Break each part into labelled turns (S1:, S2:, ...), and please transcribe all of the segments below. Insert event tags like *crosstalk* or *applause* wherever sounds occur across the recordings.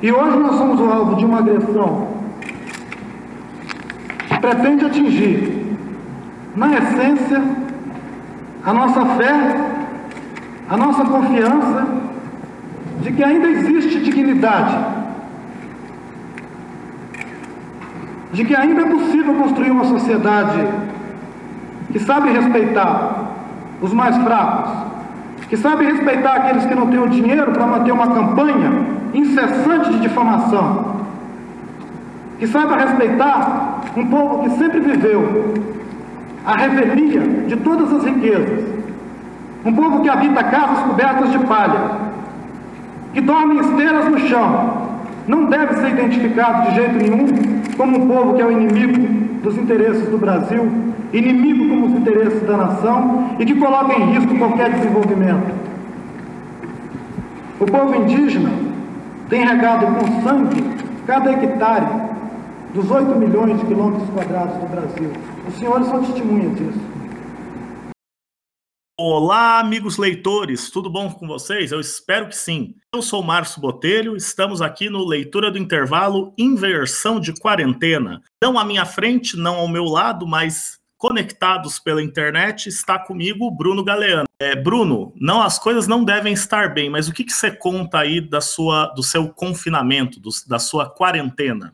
S1: E hoje nós somos o alvo de uma agressão que pretende atingir, na essência, a nossa fé, a nossa confiança de que ainda existe dignidade, de que ainda é possível construir uma sociedade que sabe respeitar os mais fracos, que sabe respeitar aqueles que não têm o dinheiro para manter uma campanha incessante de difamação, que saiba respeitar um povo que sempre viveu a revelia de todas as riquezas, um povo que habita casas cobertas de palha, que dorme em esteiras no chão, não deve ser identificado de jeito nenhum como um povo que é o inimigo dos interesses do Brasil, inimigo como os interesses da nação e que coloca em risco qualquer desenvolvimento. O povo indígena tem regado com sangue cada hectare dos 8 milhões de quilômetros quadrados do Brasil. Os senhores são testemunhas disso.
S2: Olá, amigos leitores, tudo bom com vocês? Eu espero que sim. Eu sou Márcio Botelho, estamos aqui no Leitura do Intervalo Inversão de Quarentena. Não à minha frente, não ao meu lado, mas conectados pela internet, está comigo o Bruno Galeano. É, Bruno, não as coisas não devem estar bem, mas o que, que você conta aí da sua, do seu confinamento, do, da sua quarentena?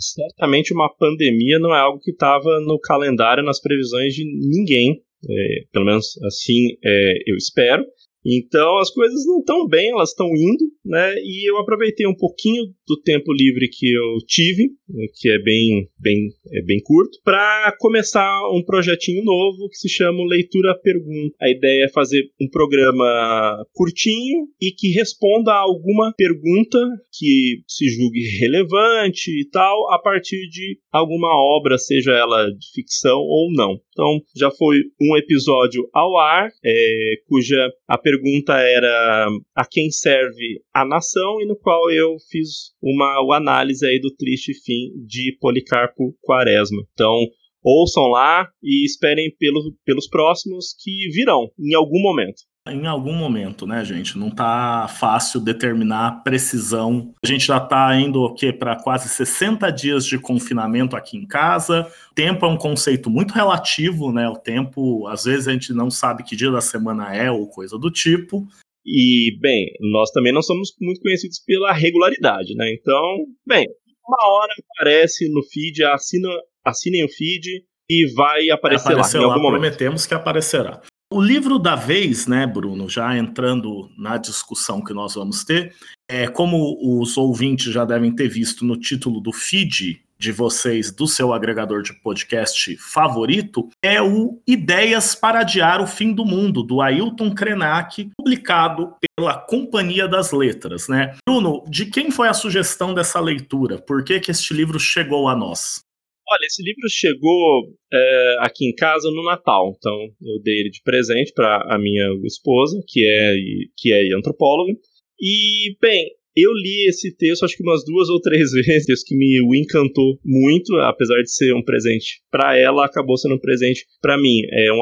S3: Certamente uma pandemia não é algo que estava no calendário, nas previsões de ninguém é, pelo menos assim é, eu espero. Então as coisas não estão bem, elas estão indo, né? E eu aproveitei um pouquinho do tempo livre que eu tive, né, que é bem, bem, é bem curto, para começar um projetinho novo que se chama Leitura Pergunta. A ideia é fazer um programa curtinho e que responda a alguma pergunta que se julgue relevante e tal, a partir de alguma obra, seja ela de ficção ou não. Então, já foi um episódio ao ar, é, cuja a pergunta era a quem serve a nação, e no qual eu fiz uma, análise aí do triste fim de Policarpo Quaresma. Então, ouçam lá e esperem pelo, pelos próximos que virão em algum momento.
S2: Em algum momento, né, gente? Não tá fácil determinar a precisão. A gente já tá indo o quê? Para quase 60 dias de confinamento aqui em casa. Tempo é um conceito muito relativo, né? O tempo, às vezes a gente não sabe que dia da semana é ou coisa do tipo.
S3: E, bem, nós também não somos muito conhecidos pela regularidade, né? Então, bem, uma hora aparece no feed, assina, assinem o feed e vai aparecer lá em algum lá, momento.
S2: Prometemos que aparecerá. O livro da vez, né, Bruno, já entrando na discussão que nós vamos ter, é, como os ouvintes já devem ter visto no título do feed de vocês do seu agregador de podcast favorito é o Ideias para Adiar o Fim do Mundo, do Ailton Krenak, publicado pela Companhia das Letras, né? Bruno, de quem foi a sugestão dessa leitura? Por que, que este livro chegou a nós?
S3: Olha, esse livro chegou é, aqui em casa no Natal, então eu dei ele de presente para a minha esposa, que é, que é antropóloga. E, bem, eu li esse texto acho que umas duas ou três *laughs* vezes, texto que me encantou muito, apesar de ser um presente para ela, acabou sendo um presente para mim. É um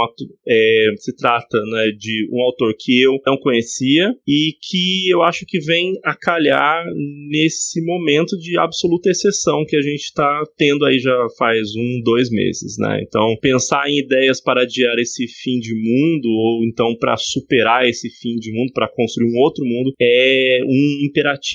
S3: é, se trata né, de um autor que eu não conhecia e que eu acho que vem a calhar nesse momento de absoluta exceção que a gente está tendo aí já faz um, dois meses, né? Então, pensar em ideias para adiar esse fim de mundo ou então para superar esse fim de mundo, para construir um outro mundo, é um imperativo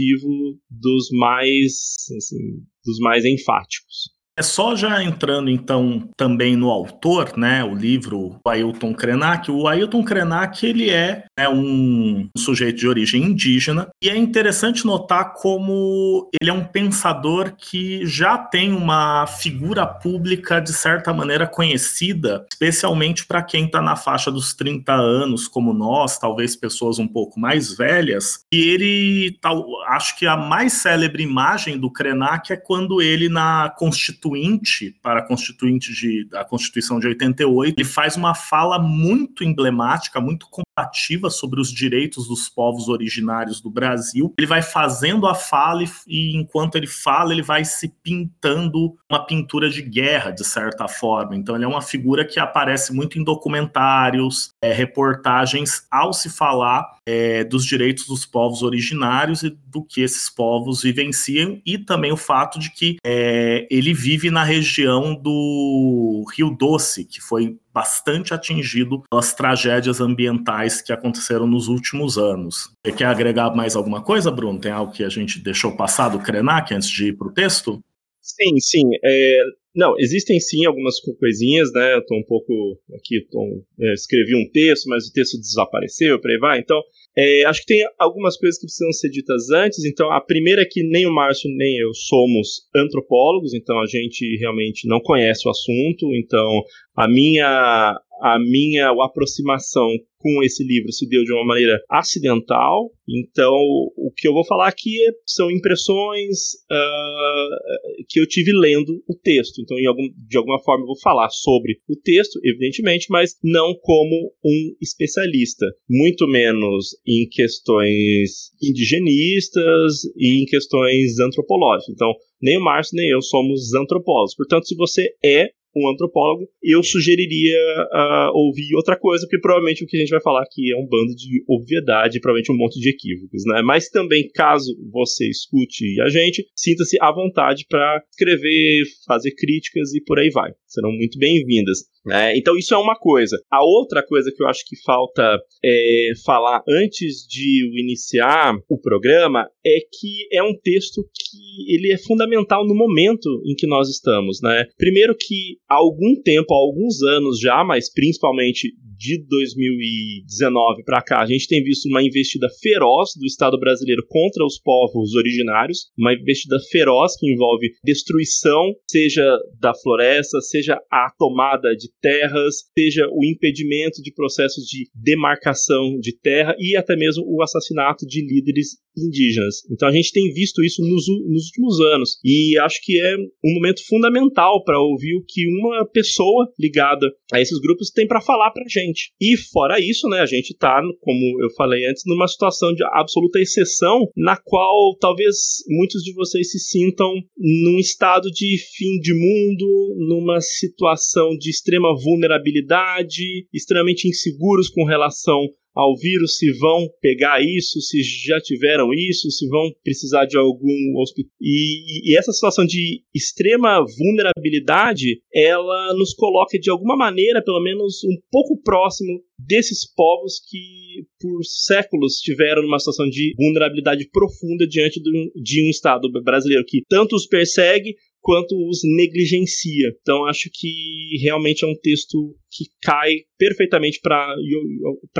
S3: dos mais assim, dos mais enfáticos.
S2: É só já entrando então também no autor, né, o livro do Ailton Krenak. O Ailton Krenak ele é né, um sujeito de origem indígena e é interessante notar como ele é um pensador que já tem uma figura pública de certa maneira conhecida, especialmente para quem está na faixa dos 30 anos, como nós, talvez pessoas um pouco mais velhas. E ele, tal, acho que a mais célebre imagem do Krenak é quando ele na Constituição constituinte para a constituinte de, Constituição de 88, ele faz uma fala muito emblemática, muito combativa sobre os direitos dos povos originários do Brasil. Ele vai fazendo a fala e, e enquanto ele fala, ele vai se pintando uma pintura de guerra, de certa forma. Então ele é uma figura que aparece muito em documentários, é, reportagens ao se falar é, dos direitos dos povos originários e do que esses povos vivenciam, e também o fato de que é, ele vive na região do Rio Doce, que foi bastante atingido pelas tragédias ambientais que aconteceram nos últimos anos. Você quer agregar mais alguma coisa, Bruno? Tem algo que a gente deixou passar do Krenak antes de ir para o texto?
S3: Sim, sim. É, não, existem sim algumas coisinhas, né? Eu tô um pouco aqui, tô, é, escrevi um texto, mas o texto desapareceu, por aí vai. Então, é, acho que tem algumas coisas que precisam ser ditas antes. Então, a primeira é que nem o Márcio nem eu somos antropólogos, então a gente realmente não conhece o assunto. Então, a minha a minha aproximação com esse livro se deu de uma maneira acidental. Então, o que eu vou falar aqui é, são impressões uh, que eu tive lendo o texto. Então, algum, de alguma forma, eu vou falar sobre o texto, evidentemente, mas não como um especialista, muito menos em questões indigenistas e em questões antropológicas. Então, nem o Márcio nem eu somos antropólogos. Portanto, se você é um antropólogo, eu sugeriria uh, ouvir outra coisa, porque provavelmente o que a gente vai falar aqui é um bando de obviedade, provavelmente um monte de equívocos, né? Mas também, caso você escute a gente, sinta-se à vontade para escrever, fazer críticas e por aí vai. Serão muito bem-vindas. Né? Então isso é uma coisa. A outra coisa que eu acho que falta é, falar antes de iniciar o programa é que é um texto que ele é fundamental no momento em que nós estamos. Né? Primeiro que há algum tempo, há alguns anos já, mas principalmente de 2019 para cá, a gente tem visto uma investida feroz do Estado brasileiro contra os povos originários, uma investida feroz que envolve destruição, seja da floresta, seja a tomada de terras, seja o impedimento de processos de demarcação de terra e até mesmo o assassinato de líderes indígenas. Então a gente tem visto isso nos, nos últimos anos e acho que é um momento fundamental para ouvir o que uma pessoa ligada a esses grupos tem para falar para gente. E fora isso, né, a gente está, como eu falei antes, numa situação de absoluta exceção na qual talvez muitos de vocês se sintam num estado de fim de mundo, numa situação de extrema vulnerabilidade, extremamente inseguros com relação ao vírus, se vão pegar isso, se já tiveram isso, se vão precisar de algum hospital. E, e, essa situação de extrema vulnerabilidade, ela nos coloca de alguma maneira, pelo menos um pouco próximo desses povos que por séculos estiveram numa situação de vulnerabilidade profunda diante do, de um Estado brasileiro que tanto os persegue quanto os negligencia. Então acho que realmente é um texto que cai perfeitamente para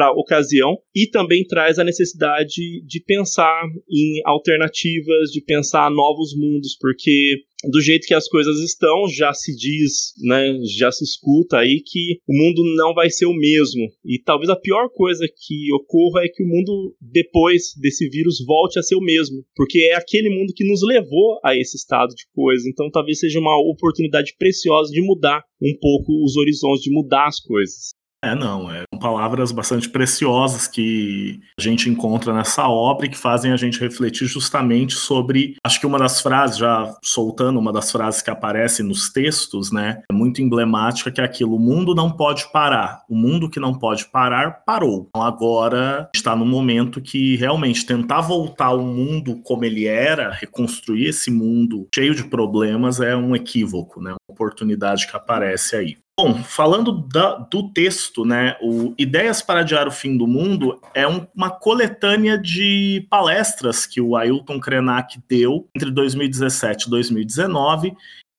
S3: a ocasião e também traz a necessidade de pensar em alternativas, de pensar novos mundos, porque do jeito que as coisas estão, já se diz, né, já se escuta aí que o mundo não vai ser o mesmo. E talvez a pior coisa que ocorra é que o mundo depois desse vírus volte a ser o mesmo, porque é aquele mundo que nos levou a esse estado de coisa. Então talvez seja uma oportunidade preciosa de mudar um pouco os horizontes, de mudar as coisas.
S2: É, não, é, são palavras bastante preciosas que a gente encontra nessa obra e que fazem a gente refletir justamente sobre. Acho que uma das frases, já soltando uma das frases que aparece nos textos, né, é muito emblemática, que é aquilo: o mundo não pode parar. O mundo que não pode parar, parou. Então agora está no momento que realmente tentar voltar ao mundo como ele era, reconstruir esse mundo cheio de problemas, é um equívoco, né, uma oportunidade que aparece aí. Bom, falando da, do texto, né, o Ideias para Adiar o Fim do Mundo é um, uma coletânea de palestras que o Ailton Krenak deu entre 2017 e 2019,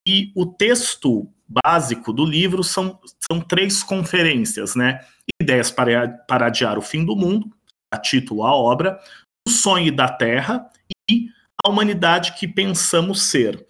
S2: e o texto básico do livro são, são três conferências, né? Ideias para, para Adiar o Fim do Mundo, a título a obra, O Sonho da Terra e A Humanidade que Pensamos Ser.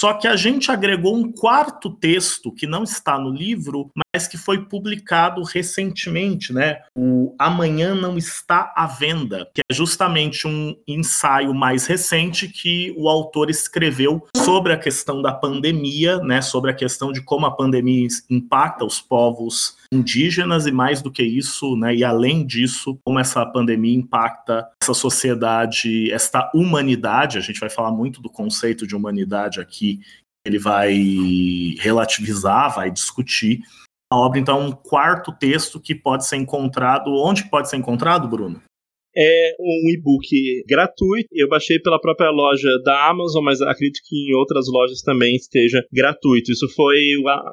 S2: Só que a gente agregou um quarto texto que não está no livro, mas que foi publicado recentemente, né? O Amanhã Não Está à Venda, que é justamente um ensaio mais recente que o autor escreveu sobre a questão da pandemia, né? Sobre a questão de como a pandemia impacta os povos indígenas e mais do que isso, né? E além disso, como essa pandemia impacta essa sociedade, esta humanidade. A gente vai falar muito do conceito de humanidade aqui. Ele vai relativizar, vai discutir a obra, então, é um quarto texto que pode ser encontrado. Onde pode ser encontrado, Bruno?
S3: é um e-book gratuito. Eu baixei pela própria loja da Amazon, mas acredito que em outras lojas também esteja gratuito. Isso foi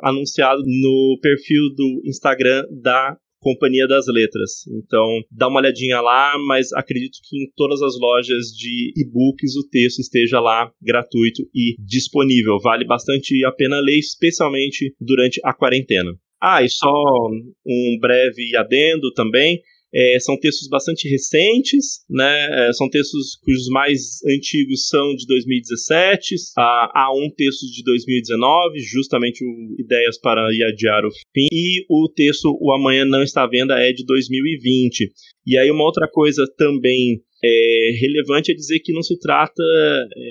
S3: anunciado no perfil do Instagram da Companhia das Letras. Então, dá uma olhadinha lá, mas acredito que em todas as lojas de e-books o texto esteja lá gratuito e disponível. Vale bastante a pena ler, especialmente durante a quarentena. Ah, e só um breve adendo também. É, são textos bastante recentes, né? É, são textos cujos mais antigos são de 2017. Há, há um texto de 2019, justamente o Ideias para Adiar o Fim. E o texto O Amanhã Não Está à Venda é de 2020. E aí, uma outra coisa também é, relevante é dizer que não se trata.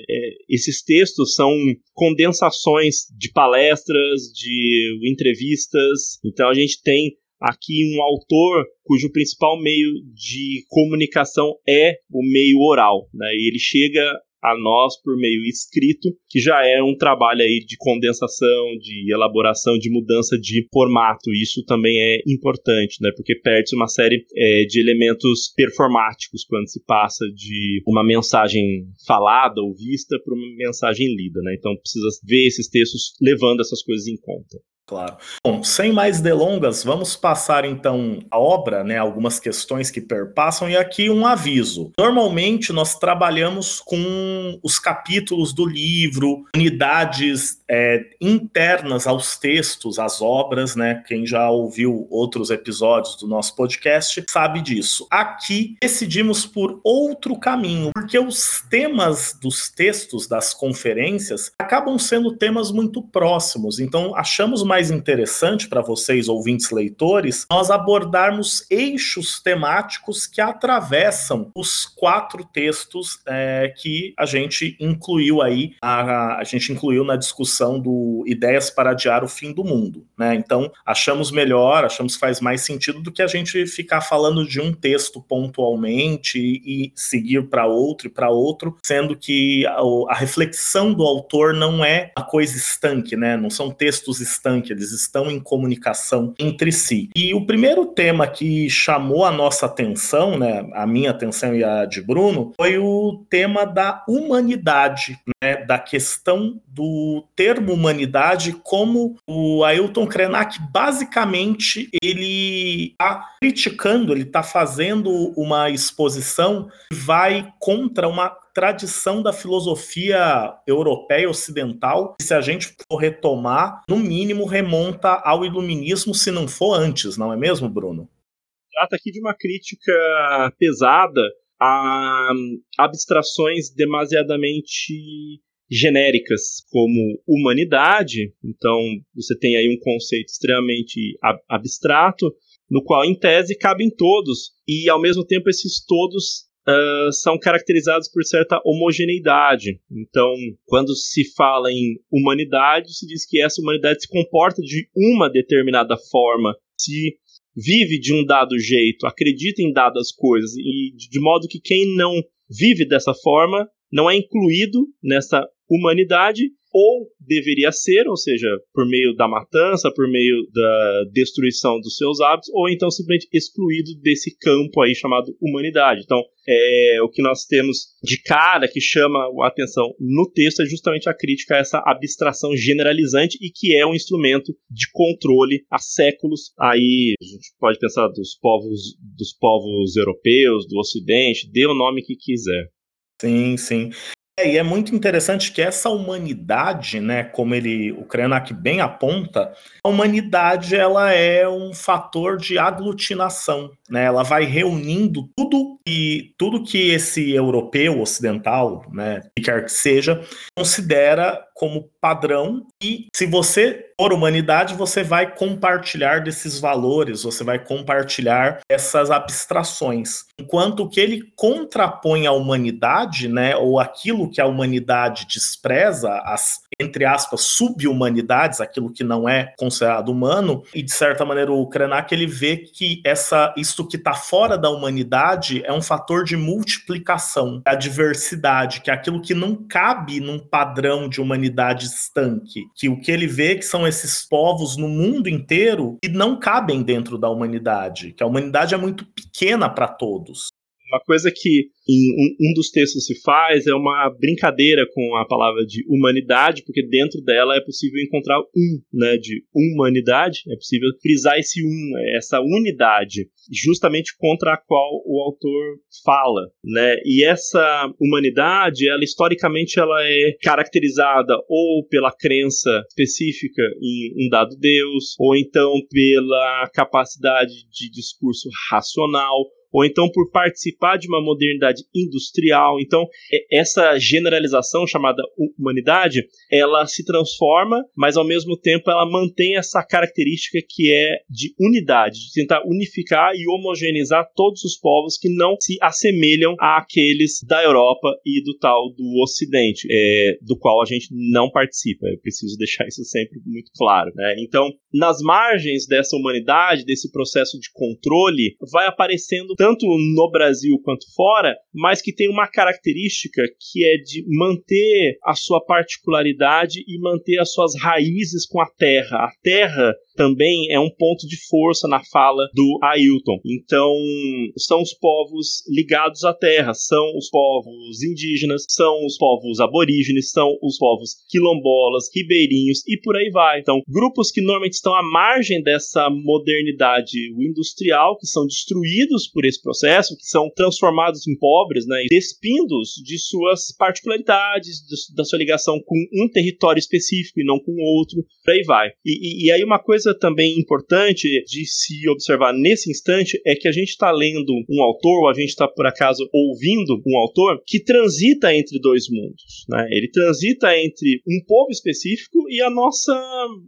S3: É, esses textos são condensações de palestras, de entrevistas. Então a gente tem aqui um autor cujo principal meio de comunicação é o meio oral, né? E ele chega a nós por meio escrito, que já é um trabalho aí de condensação, de elaboração, de mudança de formato. Isso também é importante, né? Porque perde uma série é, de elementos performáticos quando se passa de uma mensagem falada ou vista para uma mensagem lida, né? Então precisa ver esses textos levando essas coisas em conta.
S2: Claro. Bom, sem mais delongas, vamos passar então a obra, né? Algumas questões que perpassam e aqui um aviso. Normalmente nós trabalhamos com os capítulos do livro, unidades é, internas aos textos, às obras, né? Quem já ouviu outros episódios do nosso podcast sabe disso. Aqui decidimos por outro caminho, porque os temas dos textos das conferências acabam sendo temas muito próximos. Então achamos mais mais interessante para vocês, ouvintes leitores, nós abordarmos eixos temáticos que atravessam os quatro textos é, que a gente incluiu aí, a, a gente incluiu na discussão do Ideias para Adiar o Fim do Mundo. Né? Então, achamos melhor, achamos que faz mais sentido do que a gente ficar falando de um texto pontualmente e, seguir para outro e para outro, sendo que a, a reflexão do autor não é a coisa estanque, né? não são textos estanques que eles estão em comunicação entre si. E o primeiro tema que chamou a nossa atenção, né, a minha atenção e a de Bruno, foi o tema da humanidade, né, da questão do termo humanidade, como o Ailton Krenak basicamente ele está criticando, ele está fazendo uma exposição que vai contra uma tradição da filosofia europeia ocidental, que se a gente for retomar, no mínimo remonta ao iluminismo, se não for antes, não é mesmo, Bruno?
S3: Trata aqui de uma crítica pesada a abstrações demasiadamente genéricas como humanidade, então você tem aí um conceito extremamente abstrato, no qual em tese cabem todos, e ao mesmo tempo esses todos uh, são caracterizados por certa homogeneidade. Então, quando se fala em humanidade, se diz que essa humanidade se comporta de uma determinada forma, se vive de um dado jeito, acredita em dadas coisas, e de modo que quem não vive dessa forma não é incluído nessa humanidade ou deveria ser, ou seja, por meio da matança, por meio da destruição dos seus hábitos, ou então simplesmente excluído desse campo aí chamado humanidade. Então, é, o que nós temos de cara que chama a atenção no texto é justamente a crítica a essa abstração generalizante e que é um instrumento de controle há séculos. Aí a gente pode pensar dos povos, dos povos europeus, do Ocidente, dê o nome que quiser.
S2: Sim, sim. É, e é muito interessante que essa humanidade, né, como ele, o Krenak bem aponta, a humanidade ela é um fator de aglutinação, né? Ela vai reunindo tudo e tudo que esse europeu ocidental, né, que quer que seja, considera como padrão e se você for humanidade, você vai compartilhar desses valores, você vai compartilhar essas abstrações. Enquanto que ele contrapõe à humanidade, né, ou aquilo que a humanidade despreza, as entre aspas subhumanidades, aquilo que não é considerado humano, e de certa maneira o Krenak ele vê que essa isto que está fora da humanidade é um fator de multiplicação, a diversidade, que é aquilo que não cabe num padrão de humanidade estanque. que o que ele vê que são esses povos no mundo inteiro que não cabem dentro da humanidade, que a humanidade é muito pequena para todos.
S3: Uma coisa que em um, um, dos textos se faz é uma brincadeira com a palavra de humanidade, porque dentro dela é possível encontrar um, né, de humanidade, é possível frisar esse um, essa unidade, justamente contra a qual o autor fala, né? E essa humanidade, ela historicamente ela é caracterizada ou pela crença específica em um dado Deus, ou então pela capacidade de discurso racional, ou então por participar de uma modernidade industrial. Então, essa generalização chamada humanidade, ela se transforma, mas ao mesmo tempo ela mantém essa característica que é de unidade, de tentar unificar e homogeneizar todos os povos que não se assemelham àqueles da Europa e do tal do Ocidente, é, do qual a gente não participa. Eu preciso deixar isso sempre muito claro. Né? Então, nas margens dessa humanidade, desse processo de controle, vai aparecendo tanto no Brasil quanto fora, mas que tem uma característica que é de manter a sua particularidade e manter as suas raízes com a terra. A terra também é um ponto de força na fala do Ailton. Então, são os povos ligados à terra, são os povos indígenas, são os povos aborígenes, são os povos quilombolas, ribeirinhos e por aí vai. Então, grupos que normalmente estão à margem dessa modernidade industrial, que são destruídos por esse processo, que são transformados em pobres, né, despindos de suas particularidades, de, da sua ligação com um território específico e não com outro, por aí vai. E, e, e aí uma coisa também importante de se observar nesse instante é que a gente está lendo um autor, ou a gente está, por acaso, ouvindo um autor que transita entre dois mundos. Né? Ele transita entre um povo específico e a nossa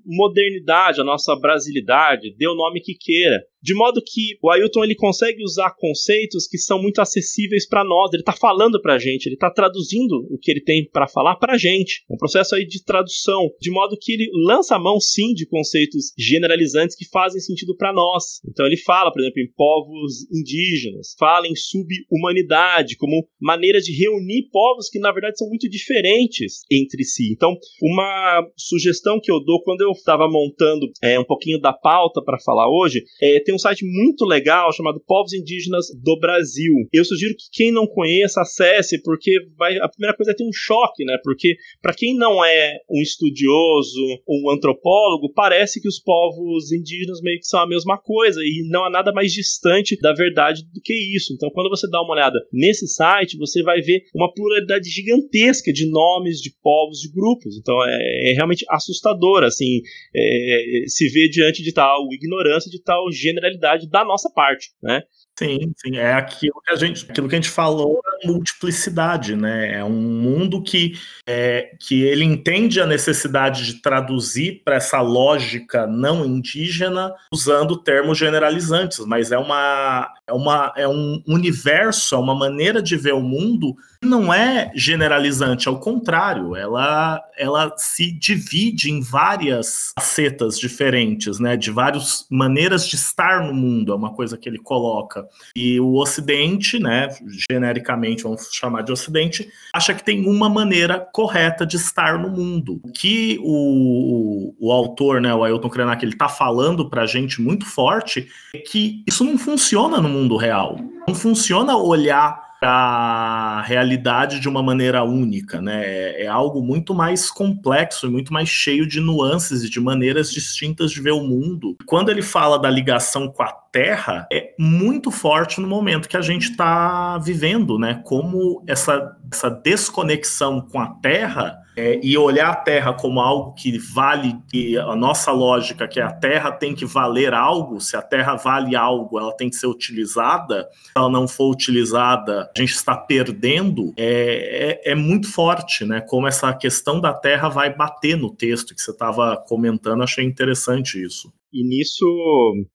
S3: modernidade, a nossa brasilidade, dê o nome que queira. De modo que o Ailton ele consegue usar conceitos que são muito acessíveis para nós. Ele está falando para a gente, ele está traduzindo o que ele tem para falar para a gente. É um processo aí de tradução, de modo que ele lança a mão sim de conceitos generalizantes que fazem sentido para nós. Então ele fala, por exemplo, em povos indígenas, fala em subhumanidade como maneira de reunir povos que na verdade são muito diferentes entre si. Então, uma sugestão que eu dou quando eu estava montando é, um pouquinho da pauta para falar hoje é tem um site muito legal chamado Povos Indígenas do Brasil. Eu sugiro que quem não conheça acesse, porque vai, a primeira coisa é ter um choque, né? Porque para quem não é um estudioso um antropólogo, parece que os povos indígenas meio que são a mesma coisa e não há nada mais distante da verdade do que isso. Então, quando você dá uma olhada nesse site, você vai ver uma pluralidade gigantesca de nomes, de povos, de grupos. Então, é, é realmente assustador, assim, é, se ver diante de tal ignorância, de tal gênero generalidade da nossa parte, né?
S2: Sim, sim, é aquilo que a gente, aquilo que a gente falou, é multiplicidade, né? É um mundo que, é, que ele entende a necessidade de traduzir para essa lógica não indígena usando termos generalizantes, mas é uma, é uma é um universo, é uma maneira de ver o mundo não é generalizante, ao contrário, ela, ela se divide em várias facetas diferentes, né, de várias maneiras de estar no mundo, é uma coisa que ele coloca. E o Ocidente, né, genericamente vamos chamar de Ocidente, acha que tem uma maneira correta de estar no mundo. O que o, o, autor, né, o Ailton Krenak, ele está falando para a gente muito forte é que isso não funciona no mundo real. Não funciona olhar a realidade de uma maneira única, né? É, é algo muito mais complexo e muito mais cheio de nuances e de maneiras distintas de ver o mundo. Quando ele fala da ligação com a Terra, é muito forte no momento que a gente está vivendo, né? Como essa, essa desconexão com a Terra é, e olhar a Terra como algo que vale, que a nossa lógica que a Terra tem que valer algo, se a Terra vale algo, ela tem que ser utilizada, se ela não for utilizada, a gente está perdendo, é, é, é muito forte, né? Como essa questão da Terra vai bater no texto que você estava comentando, achei interessante isso.
S3: E nisso,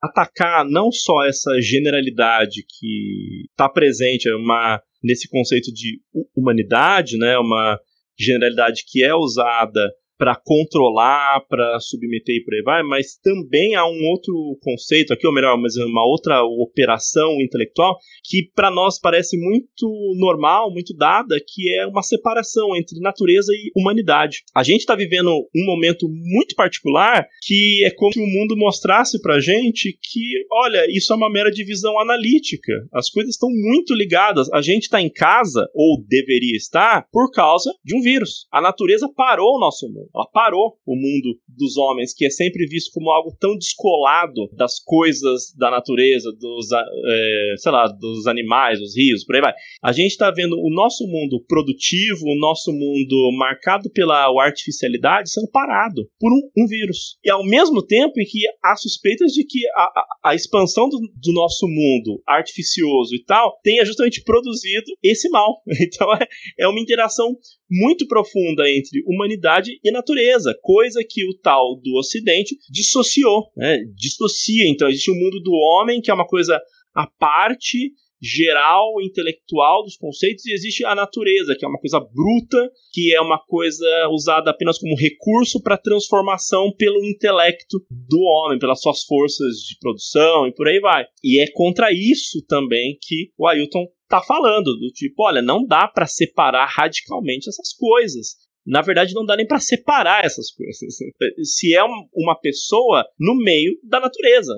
S3: atacar não só essa generalidade que está presente uma, nesse conceito de humanidade, né, uma generalidade que é usada para controlar, para submeter e por aí vai, mas também há um outro conceito aqui, ou melhor, mas uma outra operação intelectual que para nós parece muito normal, muito dada, que é uma separação entre natureza e humanidade. A gente está vivendo um momento muito particular que é como se o mundo mostrasse para gente que, olha, isso é uma mera divisão analítica. As coisas estão muito ligadas. A gente está em casa, ou deveria estar, por causa de um vírus. A natureza parou o nosso mundo. Ela parou o mundo dos homens, que é sempre visto como algo tão descolado das coisas da natureza, dos, é, sei lá, dos animais, dos rios, por aí vai. A gente está vendo o nosso mundo produtivo, o nosso mundo marcado pela artificialidade sendo parado por um, um vírus. E ao mesmo tempo em que há suspeitas de que a, a, a expansão do, do, nosso mundo artificioso e tal tenha justamente produzido esse mal. *laughs* Então é, é uma interação muito profunda entre humanidade e natureza, coisa que o tal do Ocidente dissociou, né? dissocia. Então existe o mundo do homem, que é uma coisa à parte, geral, intelectual dos conceitos, e existe a natureza, que é uma coisa bruta, que é uma coisa usada apenas como recurso para transformação pelo intelecto do homem, pelas suas forças de produção e por aí vai. E é contra isso também que o Ailton tá falando, do tipo, olha, não dá para separar radicalmente essas coisas. Na verdade, não dá nem para separar essas coisas. *laughs* Se é uma pessoa no meio da natureza,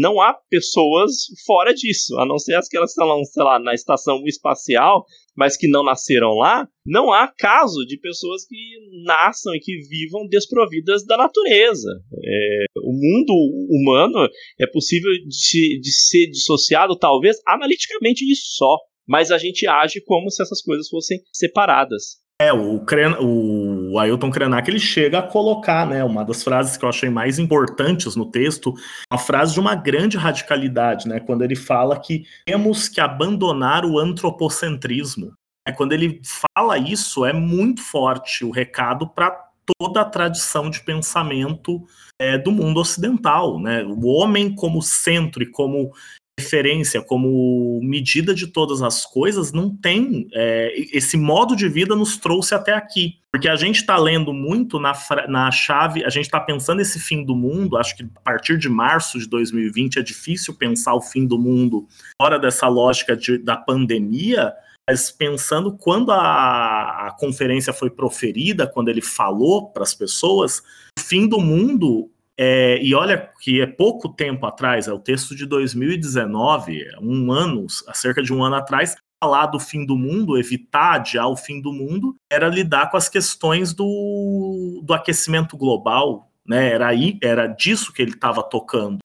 S3: não há pessoas fora disso, a não ser as que elas estão, sei lá, na estação espacial, mas que não nasceram lá. Não há caso de pessoas que nasçam e que vivam desprovidas da natureza. É, o mundo humano é possível de, de ser dissociado, talvez, analiticamente e só mas a gente age como se essas coisas fossem separadas.
S2: É, o, Cren o Ailton Krenak ele chega a colocar, né, uma das frases que eu achei mais importantes no texto, uma frase de uma grande radicalidade, né, quando ele fala que temos que abandonar o antropocentrismo. É, quando ele fala isso, é muito forte o recado para toda a tradição de pensamento é, do mundo ocidental, né? O homem como centro e como referência, como medida de todas as coisas, não tem. É, esse modo de vida nos trouxe até aqui. Porque a gente está lendo muito na, na chave, a gente está pensando esse fim do mundo. Acho que a partir de março de 2020 é difícil pensar o fim do mundo fora dessa lógica de, da pandemia. Mas pensando quando a, a conferência foi proferida, quando ele falou para as pessoas, o fim do mundo é, e olha que é pouco tempo atrás, é o texto de 2019, um ano, há cerca de um ano atrás, falar do fim do mundo, evitar adiar o fim do mundo, era lidar com as questões do, do aquecimento global, né? Era aí, era disso que ele estava tocando.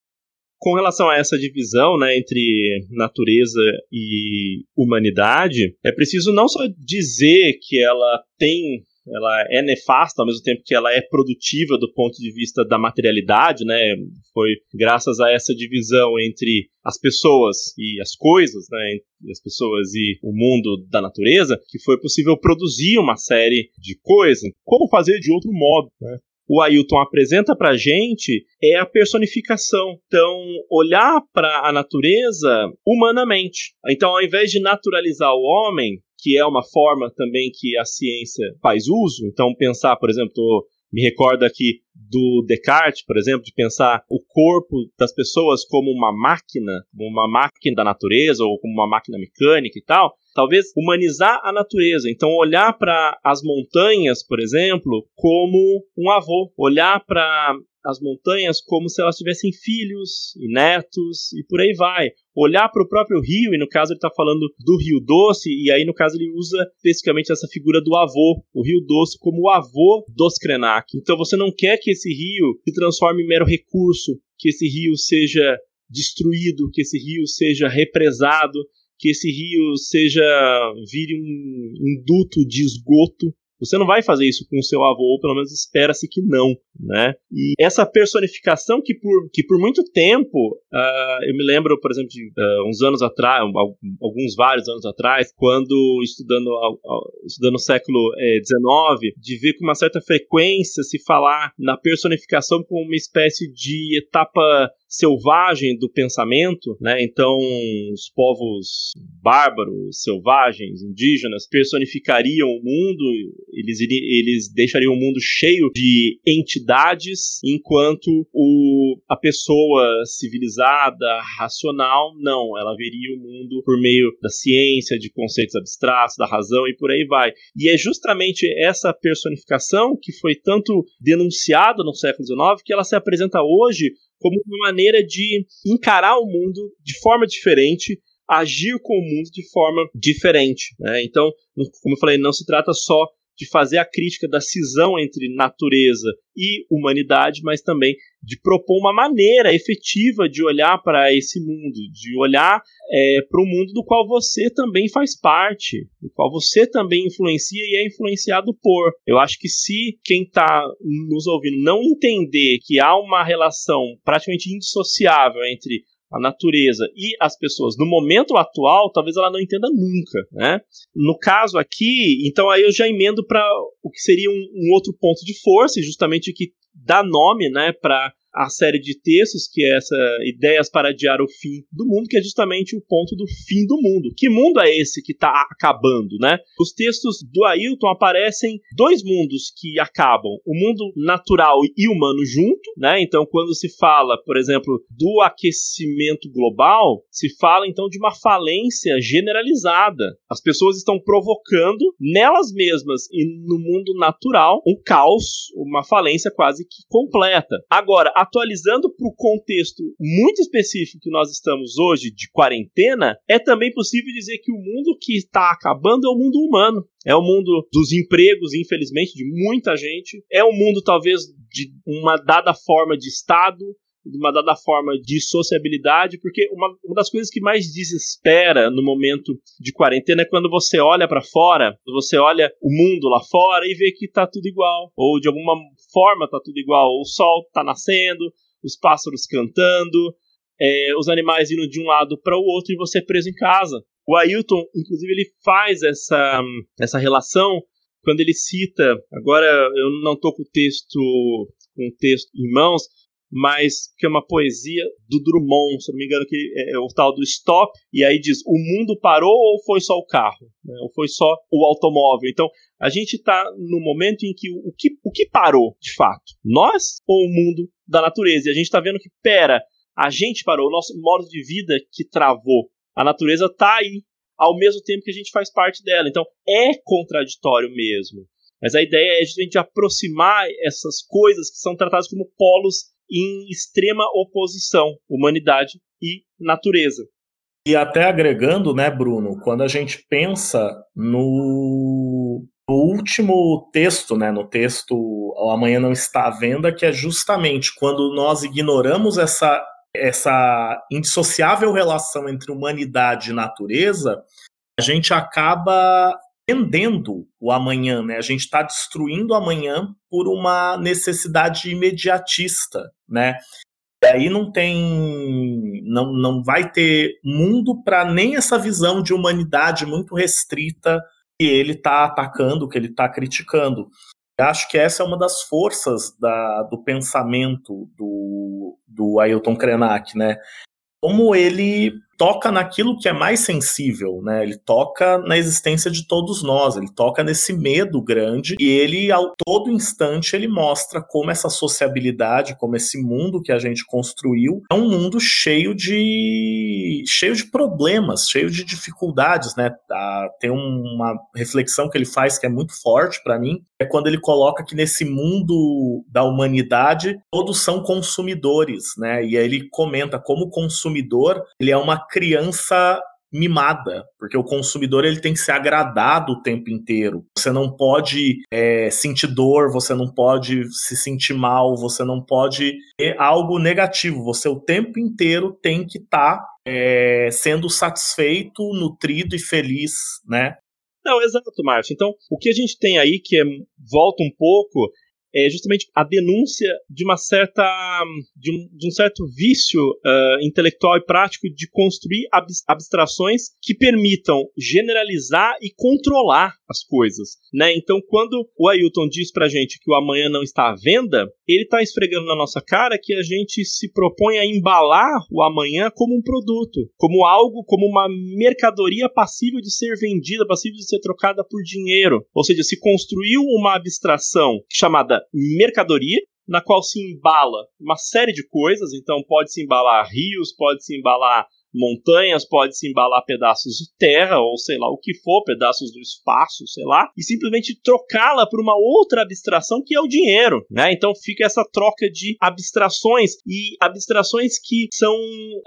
S3: Com relação a essa divisão né, entre natureza e humanidade, é preciso não só dizer que ela tem ela é nefasta ao mesmo tempo que ela é produtiva do ponto de vista da materialidade, né? Foi graças a essa divisão entre as pessoas e as coisas, né? As pessoas e o mundo da natureza, que foi possível produzir uma série de coisas. Como fazer de outro modo, né? o Ailton apresenta para gente é a personificação. Então, olhar para a natureza humanamente. Então, ao invés de naturalizar o homem, que é uma forma também que a ciência faz uso. Então, pensar, por exemplo, me recordo aqui do Descartes, por exemplo, de pensar o corpo das pessoas como uma máquina, como uma máquina da natureza ou como uma máquina mecânica e tal. Talvez humanizar a natureza. Então, olhar para as montanhas, por exemplo, como um avô. Olhar para as montanhas como se elas tivessem filhos e netos e por aí vai. Olhar para o próprio rio, e no caso ele está falando do Rio Doce, e aí no caso ele usa especificamente essa figura do avô, o Rio Doce, como o avô dos Krenak. Então você não quer que esse rio se transforme em mero recurso, que esse rio seja destruído, que esse rio seja represado, que esse rio seja vire um, um duto de esgoto você não vai fazer isso com o seu avô, ou pelo menos espera-se que não, né? E essa personificação que por, que por muito tempo, uh, eu me lembro, por exemplo, de uh, uns anos atrás, alguns vários anos atrás, quando estudando, estudando o século XIX, eh, de ver com uma certa frequência se falar na personificação como uma espécie de etapa selvagem do pensamento, né? Então, os povos bárbaros, selvagens, indígenas personificariam o mundo, eles, eles deixariam o mundo cheio de entidades, enquanto o, a pessoa civilizada, racional, não, ela veria o mundo por meio da ciência, de conceitos abstratos, da razão e por aí vai. E é justamente essa personificação que foi tanto denunciada no século XIX que ela se apresenta hoje como uma maneira de encarar o mundo de forma diferente, agir com o mundo de forma diferente. Né? Então, como eu falei, não se trata só de fazer a crítica da cisão entre natureza e humanidade, mas também de propor uma maneira efetiva de olhar para esse mundo, de olhar é, para o mundo do qual você também faz parte, do qual você também influencia e é influenciado por. Eu acho que se quem está nos ouvindo não entender que há uma relação praticamente indissociável entre a natureza e as pessoas no momento atual, talvez ela não entenda nunca, né? No caso aqui, então aí eu já emendo para o que seria um, um, outro ponto de força, e justamente que dá nome, né, para a série de textos, que é essa Ideias para Adiar o Fim do Mundo, que é justamente o ponto do fim do mundo. Que mundo é esse que está acabando, né? Os textos do Ailton aparecem dois mundos que acabam: o mundo natural e humano junto, né? Então, quando se fala, por exemplo, do aquecimento global, se fala então de uma falência generalizada. As pessoas estão provocando nelas mesmas e no mundo natural um caos, uma falência quase que completa. Agora, atualizando para o contexto muito específico que nós estamos hoje, de quarentena, é também possível dizer que o mundo que está acabando é o mundo humano. É o mundo dos empregos, infelizmente, de muita gente. É o mundo, talvez, de uma dada forma de Estado, de uma dada forma de sociabilidade, porque uma, uma das coisas que mais desespera no momento de quarentena é quando você olha para fora, você olha o mundo lá fora e vê que tá tudo igual, ou de alguma forma tá tudo igual, o sol tá nascendo, os pássaros cantando, é, os animais indo de um lado para o outro e você preso em casa. O Ailton, inclusive, ele faz essa, essa relação quando ele cita, agora eu não estou com o texto com o texto em mãos, mas que é uma poesia do Drummond, se não me engano, que é, é o tal do stop, e aí diz: o mundo parou ou foi só o carro? Né? Ou foi só o automóvel? Então, a gente está no momento em que o, que o que parou, de fato? Nós ou o mundo da natureza? E a gente está vendo que, pera, a gente parou, o nosso modo de vida que travou. A natureza está aí, ao mesmo tempo que a gente faz parte dela. Então, é contraditório mesmo. Mas a ideia é justamente aproximar essas coisas que são tratadas como polos em extrema oposição, humanidade e natureza.
S2: E até agregando, né, Bruno, quando a gente pensa no, no último texto, né, no texto Amanhã Não Está à Venda, que é justamente quando nós ignoramos essa, essa indissociável relação entre humanidade e natureza, a gente acaba vendendo o amanhã, né? A gente está destruindo o amanhã por uma necessidade imediatista, né? E aí não tem, não, não vai ter mundo para nem essa visão de humanidade muito restrita que ele está atacando, que ele está criticando. Eu acho que essa é uma das forças da, do pensamento do, do Ailton Krenak, né? Como ele toca naquilo que é mais sensível, né? Ele toca na existência de todos nós, ele toca nesse medo grande e ele, ao todo instante, ele mostra como essa sociabilidade, como esse mundo que a gente construiu é um mundo cheio de cheio de problemas, cheio de dificuldades, né? Ah, tem uma reflexão que ele faz que é muito forte para mim, é quando ele coloca que nesse mundo da humanidade todos são consumidores, né? E aí ele comenta como consumidor ele é uma criança mimada, porque o consumidor ele tem que ser agradado o tempo inteiro. Você não pode é, sentir dor, você não pode se sentir mal, você não pode ter algo negativo. Você o tempo inteiro tem que estar tá, é, sendo satisfeito, nutrido e feliz, né?
S3: Não, exato, Márcio. Então, o que a gente tem aí que é, volta um pouco é justamente a denúncia de uma certa de um, de um certo vício uh, intelectual e prático de construir abstrações que permitam generalizar e controlar as coisas, né? Então, quando o Ailton diz pra gente que o amanhã não está à venda, ele está esfregando na nossa cara que a gente se propõe a embalar o amanhã como um produto, como algo, como uma mercadoria passível de ser vendida, passível de ser trocada por dinheiro. Ou seja, se construiu uma abstração chamada mercadoria, na qual se embala uma série de coisas, então pode se embalar rios, pode se embalar montanhas, pode se embalar pedaços de terra, ou sei lá o que for, pedaços do espaço, sei lá, e simplesmente trocá-la por uma outra abstração que é o dinheiro, né? Então fica essa troca de abstrações e abstrações que são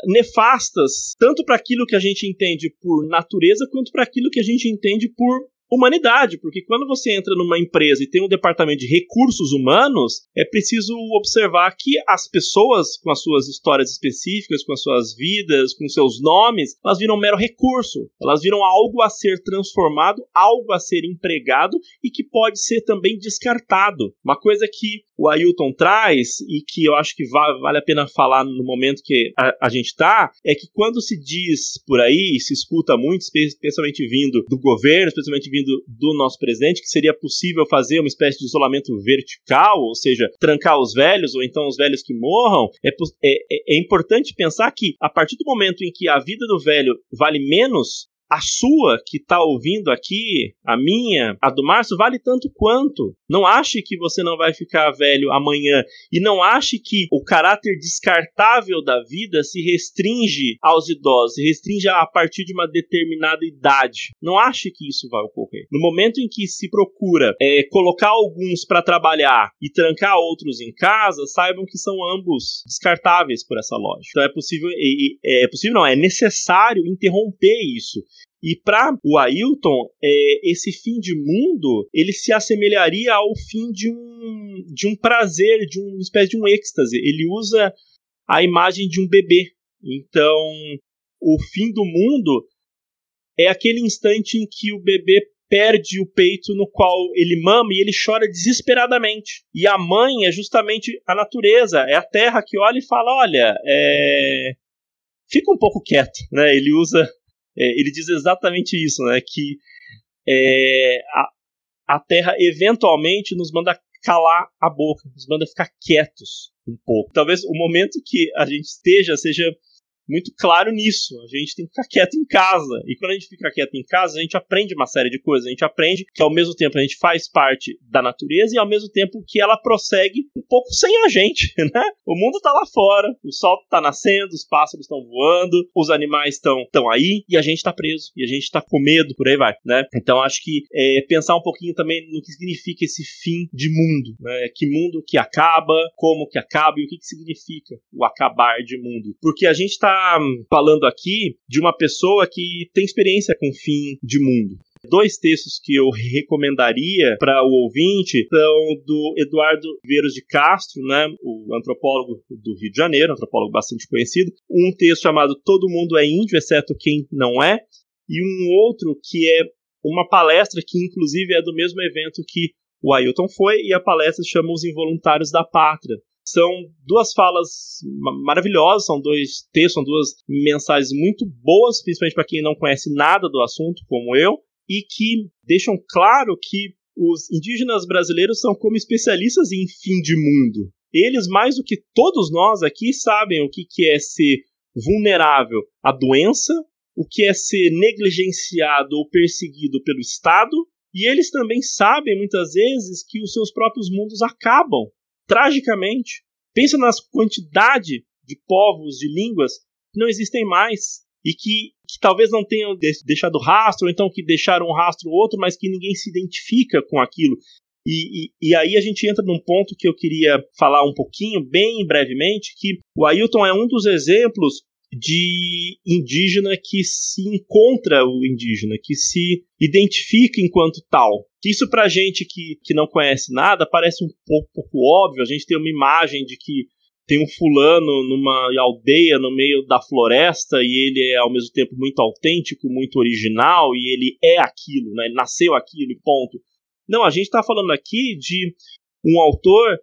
S3: nefastas tanto para aquilo que a gente entende por natureza quanto para aquilo que a gente entende por humanidade, porque quando você entra numa empresa e tem um departamento de recursos humanos, é preciso observar que as pessoas com as suas histórias específicas, com as suas vidas, com seus nomes, elas viram um mero recurso, elas viram algo a ser transformado, algo a ser empregado e que pode ser também descartado. Uma coisa que o Ailton traz e que eu acho que vale a pena falar no momento que a, a gente está, é que quando se diz por aí, se escuta muito, especialmente vindo do governo, especialmente vindo vindo do nosso presidente, que seria possível fazer uma espécie de isolamento vertical, ou seja, trancar os velhos, ou então os velhos que morram, é, é, é importante pensar que a partir do momento em que a vida do velho vale menos a sua que está ouvindo aqui, a minha, a do Márcio, vale tanto quanto. Não ache que você não vai ficar velho amanhã e não ache que o caráter descartável da vida se restringe aos idosos, se restringe a partir de uma determinada idade. Não ache que isso vai ocorrer. No momento em que se procura é, colocar alguns para trabalhar e trancar outros em casa, saibam que são ambos descartáveis por essa lógica. Então é possível, é, é possível não, é necessário interromper isso. E para o Ailton, é, esse fim de mundo ele se assemelharia ao fim de um, de um prazer, de uma espécie de um êxtase. Ele usa a imagem de um bebê. Então, o fim do mundo é aquele instante em que o bebê perde o peito no qual ele mama e ele chora desesperadamente. E a mãe é justamente a natureza, é a terra que olha e fala: olha, é... fica um pouco quieto, né? Ele usa é, ele diz exatamente isso, né? Que é, a, a Terra eventualmente nos manda calar a boca, nos manda ficar quietos um pouco. Talvez o momento que a gente esteja seja muito claro nisso. A gente tem que ficar quieto em casa. E quando a gente fica quieto em casa, a gente aprende uma série de coisas. A gente aprende que ao mesmo tempo a gente faz parte da natureza e ao mesmo tempo que ela prossegue um pouco sem a gente, *laughs* né? O mundo tá lá fora, o sol tá nascendo, os pássaros estão voando, os animais estão tão aí e a gente tá preso. E a gente tá com medo, por aí vai, né? Então acho que é, pensar um pouquinho também no que significa esse fim de mundo, né? Que mundo que acaba, como que acaba e o que, que significa o acabar de mundo. Porque a gente tá falando aqui de uma pessoa que tem experiência com fim de mundo. Dois textos que eu recomendaria para o ouvinte são do Eduardo Veiros de Castro, né, o antropólogo do Rio de Janeiro, antropólogo bastante conhecido. Um texto chamado Todo Mundo é Índio, exceto quem não é, e um outro que é uma palestra que, inclusive, é do mesmo evento que o Ailton foi, e a palestra chama Os Involuntários da Pátria. São duas falas maravilhosas, são dois textos, são duas mensagens muito boas, principalmente para quem não conhece nada do assunto, como eu, e que deixam claro que os indígenas brasileiros são como especialistas em fim de mundo. Eles, mais do que todos nós aqui, sabem o que, é ser vulnerável à doença, o que é ser negligenciado ou perseguido pelo Estado, e eles também sabem muitas vezes que os seus próprios mundos acabam tragicamente. Pensa nas quantidade de povos, de línguas que não existem mais e que, que talvez não tenham deixado rastro, ou então que deixaram um rastro outro, mas que ninguém se identifica com aquilo. E, e, e, aí a gente entra num ponto que eu queria falar um pouquinho, bem brevemente, que o Ailton é um dos exemplos de indígena que se encontra o indígena, que se identifica enquanto tal. Isso pra gente que, que não conhece nada parece um pouco, pouco óbvio, a gente tem uma imagem de que tem um fulano numa aldeia no meio da floresta e ele é ao mesmo tempo muito autêntico, muito original e ele é aquilo, né? Ele nasceu aquilo e ponto. Não, a gente está falando aqui de um autor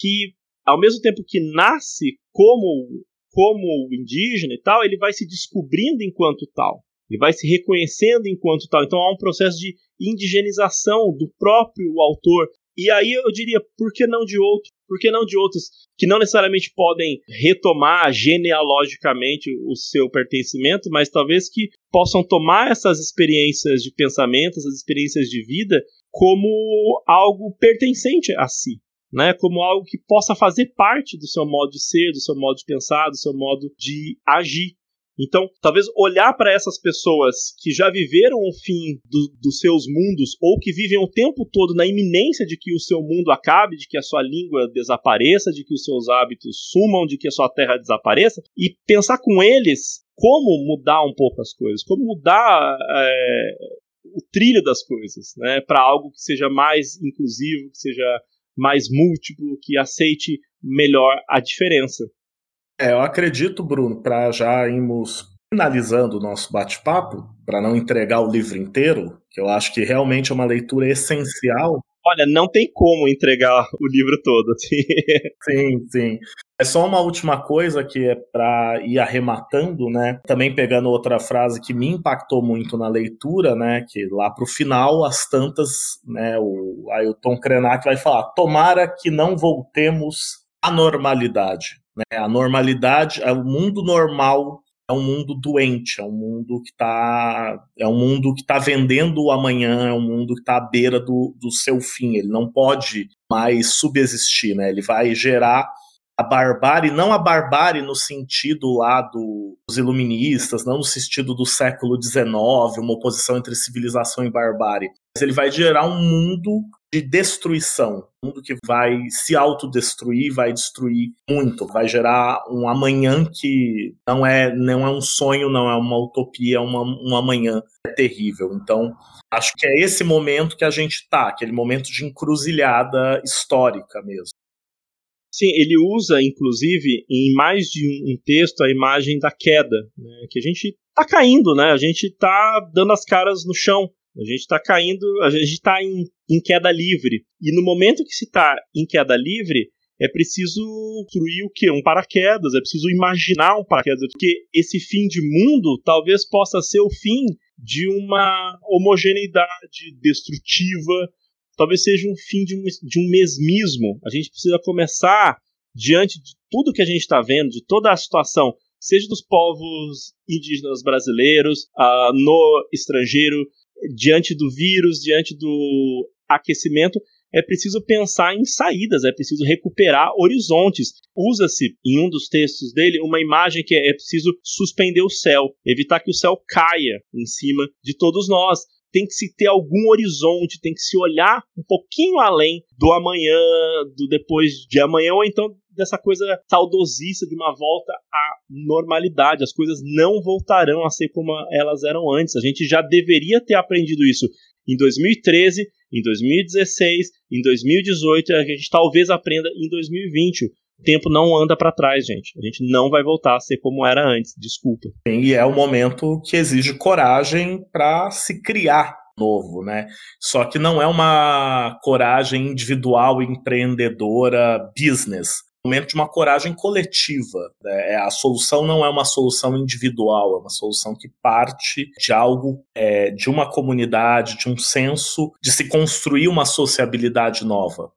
S3: que, ao mesmo tempo que nasce como, como indígena e tal, ele vai se descobrindo enquanto tal. Ele vai se reconhecendo enquanto tal. Então há um processo de indigenização do próprio autor. E aí eu diria, por que não de outro? Por que não de outros que não necessariamente podem retomar genealogicamente o seu pertencimento, mas talvez que possam tomar essas experiências de pensamento, essas experiências de vida, como algo pertencente a si, né? Como algo que possa fazer parte do seu modo de ser, do seu modo de pensar, do seu modo de agir. Então, talvez olhar para essas pessoas que já viveram o fim do, dos seus mundos ou que vivem o tempo todo na iminência de que o seu mundo acabe, de que a sua língua desapareça, de que os seus hábitos sumam, de que a sua terra desapareça, e pensar com eles como mudar um pouco as coisas, como mudar é, o trilho das coisas, né, para algo que seja mais inclusivo, que seja mais múltiplo, que aceite melhor a diferença.
S2: É, eu acredito, Bruno, para já irmos finalizando o nosso bate-papo, para não entregar o livro inteiro, que eu acho que realmente é uma leitura essencial.
S3: Olha, não tem como entregar o livro todo. Assim. *laughs*
S2: sim, sim. É só uma última coisa que é para ir arrematando, né? Também pegando outra frase que me impactou muito na leitura, né? Que lá para o final, as tantas, né? O Ailton Krenak vai falar: tomara que não voltemos à normalidade. Né? A normalidade, é o mundo normal é um mundo doente, é um mundo que está é um mundo que está vendendo o amanhã, é um mundo que está à beira do, do seu fim. Ele não pode mais subsistir, né? Ele vai gerar a barbárie, não a barbárie no sentido lá do, dos iluministas, não no sentido do século XIX, uma oposição entre civilização e barbárie, mas ele vai gerar um mundo de destruição, um mundo que vai se autodestruir, vai destruir muito, vai gerar um amanhã que não é não é um sonho, não é uma utopia, é uma, um amanhã terrível. Então, acho que é esse momento que a gente está, aquele momento de encruzilhada histórica mesmo.
S3: Sim, ele usa, inclusive, em mais de um, texto, a imagem da queda, né, que a gente está caindo, né? A gente está dando as caras no chão. A gente está caindo, a gente está em, em, queda livre. E no momento que se está em queda livre, é preciso construir o quê? Um paraquedas, é preciso imaginar um paraquedas, porque esse fim de mundo talvez possa ser o fim de uma homogeneidade destrutiva, talvez seja um fim de um, de um mesmismo. A gente precisa começar, diante de tudo que a gente está vendo, de toda a situação, seja dos povos indígenas brasileiros, uh, no estrangeiro, diante do vírus, diante do aquecimento, é preciso pensar em saídas, é preciso recuperar horizontes. Usa-se, em um dos textos dele, uma imagem que é, é preciso suspender o céu, evitar que o céu caia em cima de todos nós tem que se ter algum horizonte, tem que se olhar um pouquinho além do amanhã, do depois de amanhã, ou então dessa coisa saudosista de uma volta à normalidade. As coisas não voltarão a ser como elas eram antes. A gente já deveria ter aprendido isso em 2013, em 2016, em 2018, a gente talvez aprenda em 2020. O tempo não anda para trás, gente. A gente não vai voltar a ser como era antes. Desculpa.
S2: Sim, e é o momento que exige coragem para se criar novo, né? Só que não é uma coragem individual, empreendedora, business. É momento de uma coragem coletiva. Né? É, a solução não é uma solução individual, é uma solução que parte de algo, é, de uma comunidade, de um senso de se construir uma sociabilidade nova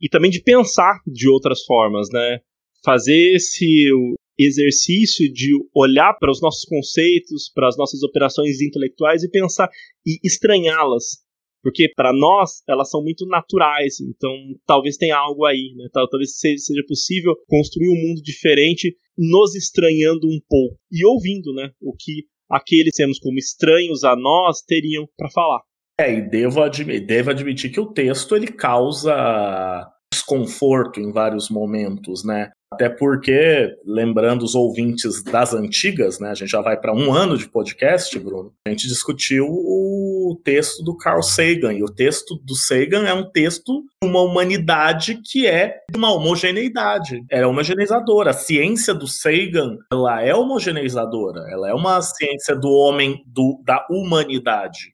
S3: e também de pensar de outras formas, né? Fazer esse exercício de olhar para os nossos conceitos, para as nossas operações intelectuais e pensar e estranhá-las. Porque para nós elas são muito naturais, então talvez tenha algo aí, né? Talvez seja possível construir um mundo diferente, nos estranhando um pouco e ouvindo, né? O que aqueles que temos como estranhos a nós teriam para falar.
S2: É, e devo, admi devo admitir que o texto ele causa desconforto em vários momentos, né? Até porque, lembrando os ouvintes das antigas, né? A gente já vai para um ano de podcast, Bruno. A gente discutiu o texto do Carl Sagan. E o texto do Sagan é um texto de uma humanidade que é de uma homogeneidade. É homogeneizadora. A ciência do Sagan, ela é homogeneizadora. Ela é uma ciência do homem, do, da humanidade.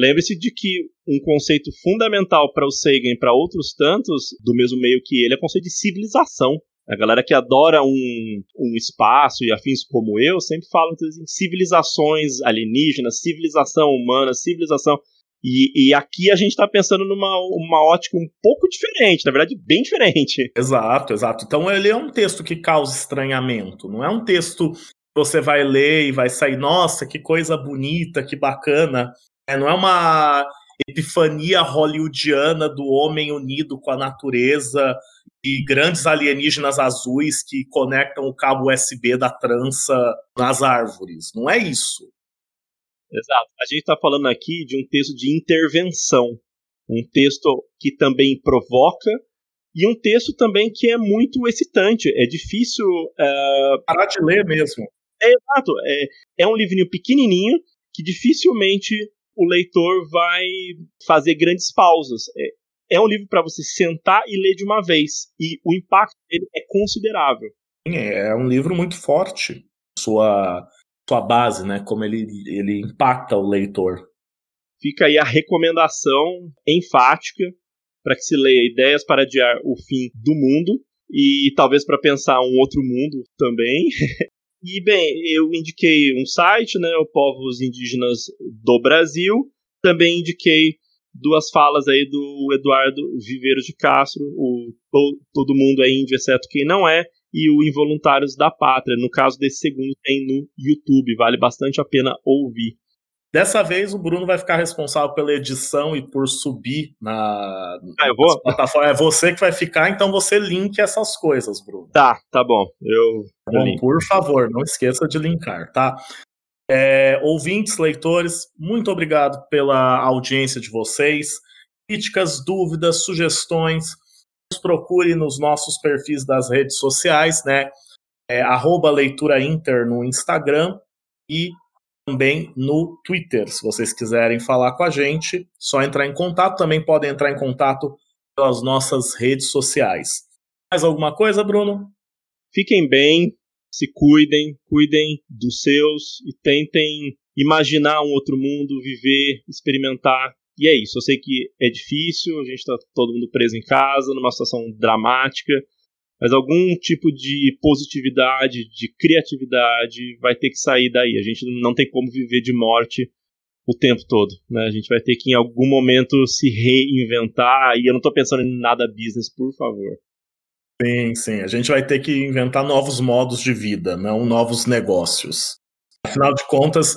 S3: Lembre-se de que um conceito fundamental para o Sagan e para outros tantos do mesmo meio que ele é o conceito de civilização. A galera que adora um, um espaço e afins como eu sempre falam em civilizações alienígenas, civilização humana, civilização. E, e, aqui a gente está pensando numa uma ótica um pouco diferente, na verdade, bem diferente. *laughs*
S2: Exato, exato. Então ele é um texto que causa estranhamento, não é um texto que você vai ler e vai sair, nossa, que coisa bonita, que bacana. É, não é uma epifania hollywoodiana do homem unido com a natureza e grandes alienígenas azuis que conectam o cabo USB da trança nas árvores. Não é isso.
S3: Exato. A gente está falando aqui de um texto de intervenção, um texto que também provoca e um texto também que é muito excitante. É difícil. Uh...
S2: Parar de ler mesmo.
S3: É exato. É, é um livrinho pequenininho que dificilmente o leitor vai fazer grandes pausas. É, é um livro para você sentar e ler de uma vez. E o impacto dele é considerável.
S2: É, um livro muito forte. Sua sua base, né? Como ele, ele impacta o leitor.
S3: Fica aí a recomendação enfática para que se leia Ideias para Adiar o Fim do Mundo e talvez para pensar um outro mundo também. *laughs* e bem, eu indiquei um site, né, o Povos Indígenas do Brasil. Também indiquei duas falas aí do Eduardo Viveiros de Castro, o Todo Mundo é Índio, exceto quem não é, e o Involuntários da Pátria. No caso desse segundo, tem no YouTube, vale bastante a pena ouvir.
S2: Dessa vez o Bruno vai ficar responsável pela edição e por subir na
S3: ah, eu vou?
S2: plataforma. É você que vai ficar, então você link essas coisas, Bruno.
S3: Tá, tá bom. Eu.
S2: Bom, por favor, não esqueça de linkar, tá? É, ouvintes, leitores, muito obrigado pela audiência de vocês. Críticas, dúvidas, sugestões nos procure nos nossos perfis das redes sociais, né? É, arroba Leitura Inter no Instagram e também no Twitter. Se vocês quiserem falar com a gente, só entrar em contato. Também podem entrar em contato pelas nossas redes sociais. Mais alguma coisa, Bruno?
S3: Fiquem bem, se cuidem, cuidem dos seus e tentem imaginar um outro mundo, viver, experimentar e é isso, eu sei que é difícil, a gente está todo mundo preso em casa, numa situação dramática, mas algum tipo de positividade, de criatividade vai ter que sair daí. A gente não tem como viver de morte o tempo todo, né? A gente vai ter que em algum momento se reinventar, e eu não estou pensando em nada business, por favor.
S2: Sim, sim. A gente vai ter que inventar novos modos de vida, não novos negócios. Afinal de contas,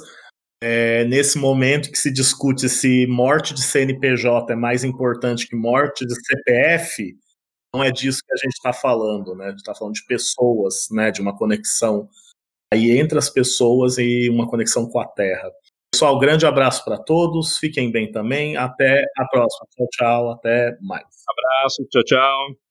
S2: é, nesse momento que se discute se morte de CNPJ é mais importante que morte de CPF, não é disso que a gente está falando, né? A gente está falando de pessoas, né? De uma conexão aí entre as pessoas e uma conexão com a Terra. Pessoal, grande abraço para todos, fiquem bem também, até a próxima. Tchau, tchau, até mais.
S3: Abraço, tchau, tchau.